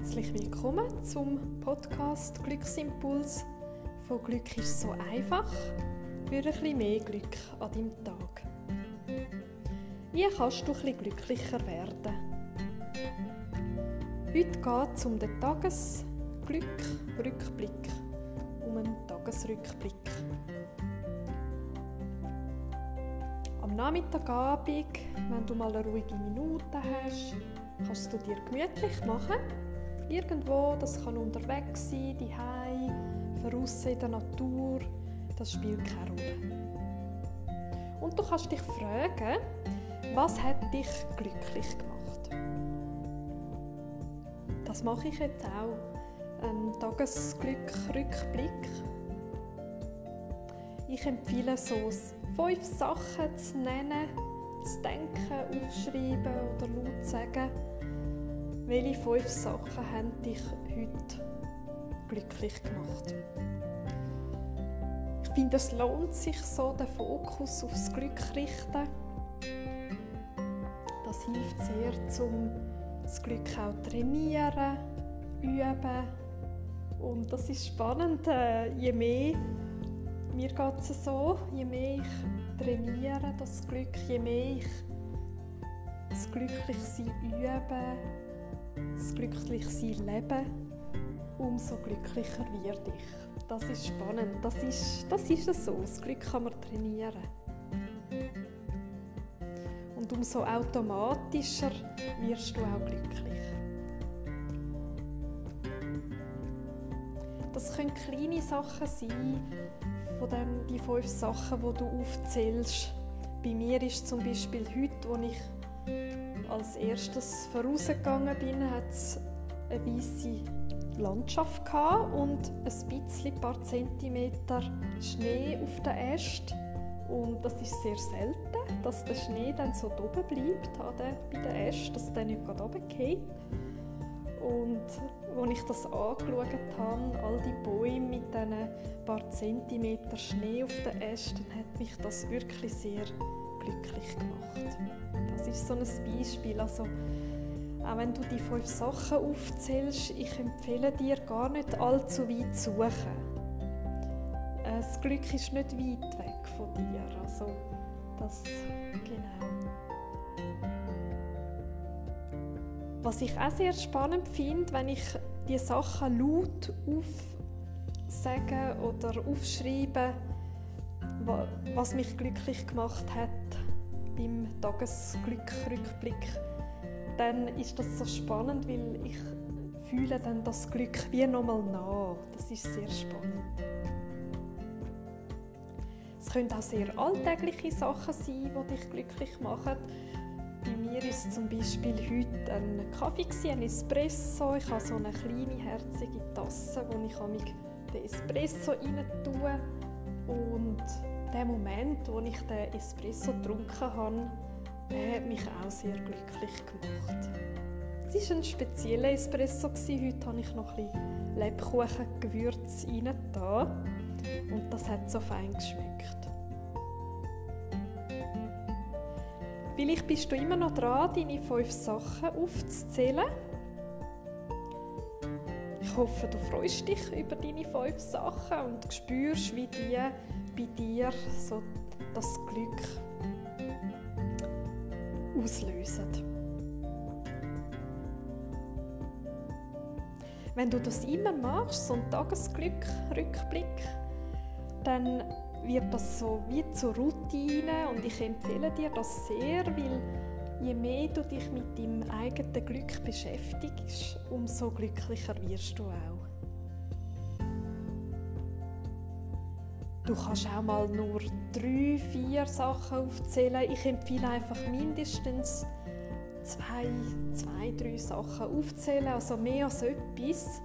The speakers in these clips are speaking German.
Herzlich willkommen zum Podcast Glücksimpuls von Glück ist so einfach für ein bisschen mehr Glück an deinem Tag. Wie kannst du bisschen glücklicher werden? Heute geht es um den Tagesglück-Rückblick, um einen Tagesrückblick. Am Nachmittagabend, wenn du mal eine ruhige Minute hast, kannst du dir gemütlich machen. Irgendwo, das kann unterwegs sein, die draußen in der Natur, das spielt keine Rolle. Und du kannst dich fragen, was hat dich glücklich gemacht? Das mache ich jetzt auch. Ein Tagesglück-Rückblick. Ich empfehle so fünf Sachen zu nennen, zu denken, aufschreiben oder laut sagen. Welche fünf Sachen haben dich heute glücklich gemacht? Ich finde, es lohnt sich so, den Fokus aufs Glück zu richten. Das hilft sehr, um das Glück auch zu trainieren, üben. Und das ist spannend, äh, je mehr mir geht es so, je mehr ich trainiere das Glück, je mehr ich das Glücklichsein übe, das Glücklichsein lebe, umso glücklicher werde ich. Das ist spannend, das ist, das ist es so, das Glück kann man trainieren. Und umso automatischer wirst du auch glücklich. Das können kleine Sachen sein, von den die fünf Sachen, die du aufzählst. Bei mir ist zum Beispiel heute, als ich als erstes vorausgegangen bin, hat es eine weiße Landschaft und ein bisschen, paar Zentimeter Schnee auf den Ästen. Und das ist sehr selten, dass der Schnee dann so oben bleibt bei den Ästen, dass der nicht gerade runterfällt. Und als ich das angeschaut habe, all die Bäume mit diesen paar Zentimeter Schnee auf den Ästen, hat mich das wirklich sehr glücklich gemacht. Das ist so ein Beispiel. Also, auch wenn du die fünf Sachen aufzählst, ich empfehle dir gar nicht allzu weit zu suchen. Das Glück ist nicht weit weg von dir. Also, das, genau. Was ich auch sehr spannend finde, wenn ich die Sachen laut aufsage oder aufschreibe, was mich glücklich gemacht hat beim Tagesglückrückblick, dann ist das so spannend, weil ich fühle dann das Glück wie nochmal nach. Das ist sehr spannend. Es können auch sehr alltägliche Sachen sein, die dich glücklich machen bei mir ist zum Beispiel heute ein Kaffee, ein Espresso. Ich habe so eine kleine, herzige Tasse, wo ich den Espresso rein tue. Und der Moment, wo ich den Espresso getrunken habe, der hat mich auch sehr glücklich gemacht. Es war ein spezieller Espresso. Heute habe ich noch ein Lebkuchengewürz rein. Und das hat so fein geschmeckt. Vielleicht bist du immer noch dran, deine fünf Sachen aufzuzählen. Ich hoffe, du freust dich über deine fünf Sachen und spürst, wie die bei dir so das Glück auslösen. Wenn du das immer machst, so ein Tagesglück-Rückblick, dann wird das so wie zur Routine und ich empfehle dir das sehr, weil je mehr du dich mit deinem eigenen Glück beschäftigst, umso glücklicher wirst du auch. Du kannst auch mal nur drei, vier Sachen aufzählen. Ich empfehle einfach mindestens zwei, zwei, drei Sachen aufzählen, also mehr als etwas,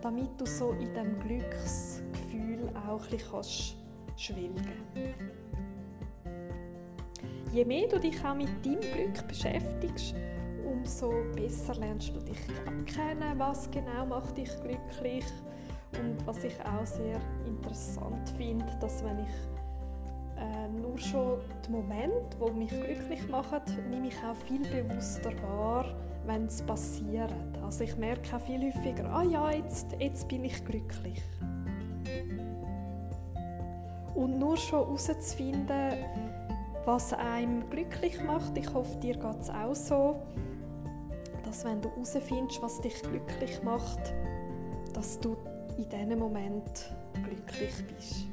damit du so in dem Glücksgefühl auch ein bisschen schwelgen. Je mehr du dich auch mit deinem Glück beschäftigst, umso besser lernst du dich kennen, was genau macht dich glücklich und was ich auch sehr interessant finde, dass wenn ich äh, nur schon die Momente, die mich glücklich machen, nehme ich auch viel bewusster wahr, wenn es passiert. Also ich merke auch viel häufiger, ah ja, jetzt, jetzt bin ich glücklich. Und nur schon herauszufinden, was einem glücklich macht, ich hoffe, dir geht es auch so, dass wenn du herausfindest, was dich glücklich macht, dass du in diesem Moment glücklich bist.